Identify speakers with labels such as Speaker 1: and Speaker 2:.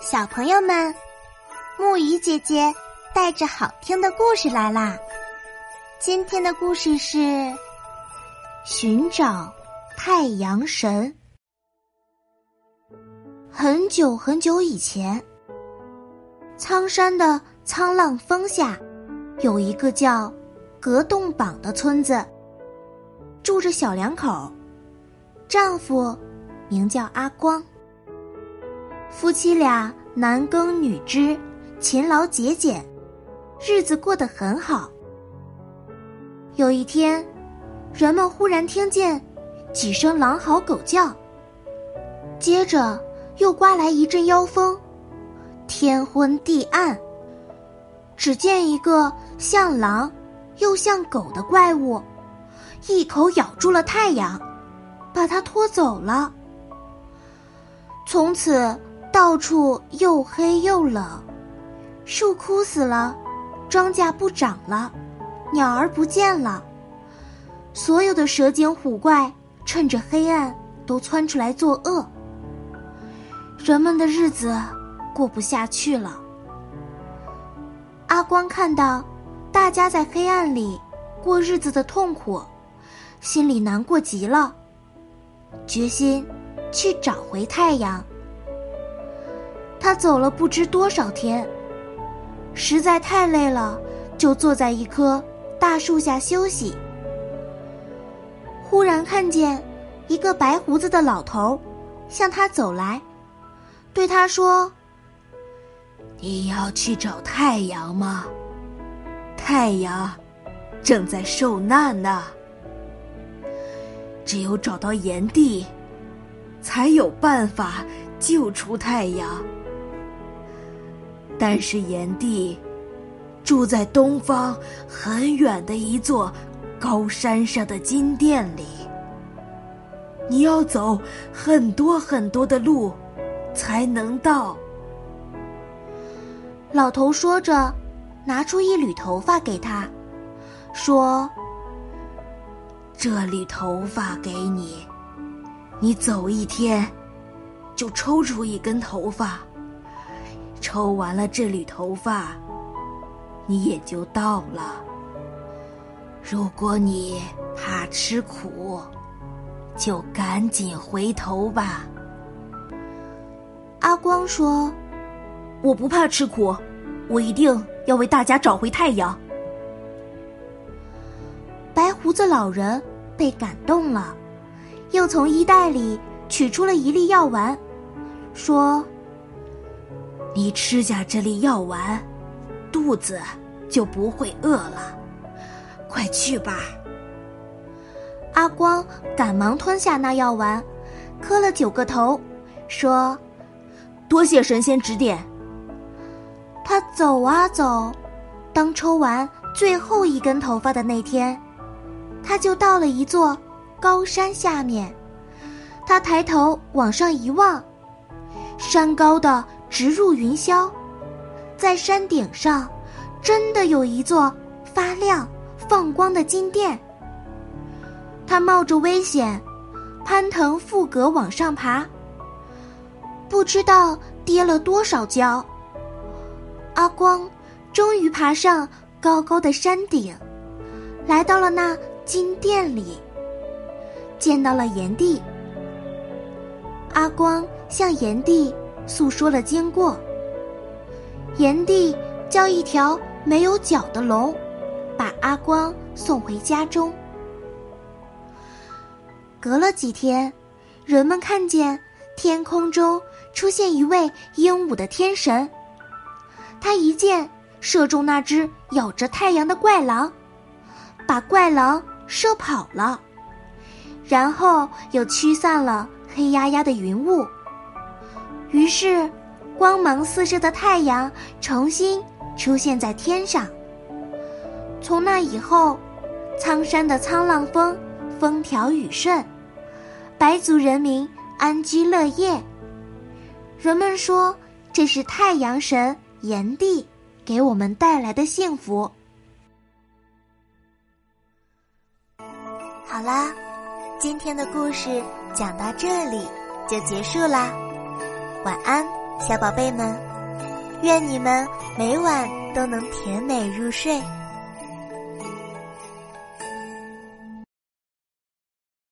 Speaker 1: 小朋友们，木鱼姐姐带着好听的故事来啦！今天的故事是寻找太阳神。很久很久以前，苍山的沧浪峰下，有一个叫格洞榜的村子，住着小两口，丈夫名叫阿光。夫妻俩男耕女织，勤劳节俭，日子过得很好。有一天，人们忽然听见几声狼嚎狗叫，接着又刮来一阵妖风，天昏地暗。只见一个像狼又像狗的怪物，一口咬住了太阳，把它拖走了。从此。到处又黑又冷，树枯死了，庄稼不长了，鸟儿不见了。所有的蛇精虎怪趁着黑暗都窜出来作恶，人们的日子过不下去了。阿光看到大家在黑暗里过日子的痛苦，心里难过极了，决心去找回太阳。他走了不知多少天，实在太累了，就坐在一棵大树下休息。忽然看见一个白胡子的老头向他走来，对他说：“
Speaker 2: 你要去找太阳吗？太阳正在受难呢。只有找到炎帝，才有办法救出太阳。”但是炎帝住在东方很远的一座高山上的金殿里，你要走很多很多的路才能到。
Speaker 1: 老头说着，拿出一缕头发给他，说：“
Speaker 2: 这缕头发给你，你走一天，就抽出一根头发。”抽完了这缕头发，你也就到了。如果你怕吃苦，就赶紧回头吧。
Speaker 1: 阿光说：“
Speaker 3: 我不怕吃苦，我一定要为大家找回太阳。”
Speaker 1: 白胡子老人被感动了，又从衣袋里取出了一粒药丸，说。
Speaker 2: 你吃下这粒药丸，肚子就不会饿了。快去吧！
Speaker 1: 阿光赶忙吞下那药丸，磕了九个头，说：“
Speaker 3: 多谢神仙指点。”
Speaker 1: 他走啊走，当抽完最后一根头发的那天，他就到了一座高山下面。他抬头往上一望，山高的。直入云霄，在山顶上，真的有一座发亮、放光的金殿。他冒着危险，攀藤附阁往上爬，不知道跌了多少跤。阿光终于爬上高高的山顶，来到了那金殿里，见到了炎帝。阿光向炎帝。诉说了经过。炎帝叫一条没有脚的龙，把阿光送回家中。隔了几天，人们看见天空中出现一位英武的天神，他一箭射中那只咬着太阳的怪狼，把怪狼射跑了，然后又驱散了黑压压的云雾。于是，光芒四射的太阳重新出现在天上。从那以后，苍山的沧浪峰风调雨顺，白族人民安居乐业。人们说，这是太阳神炎帝给我们带来的幸福。好啦，今天的故事讲到这里就结束啦。晚安。小宝贝们，愿你们每晚都能甜美入睡。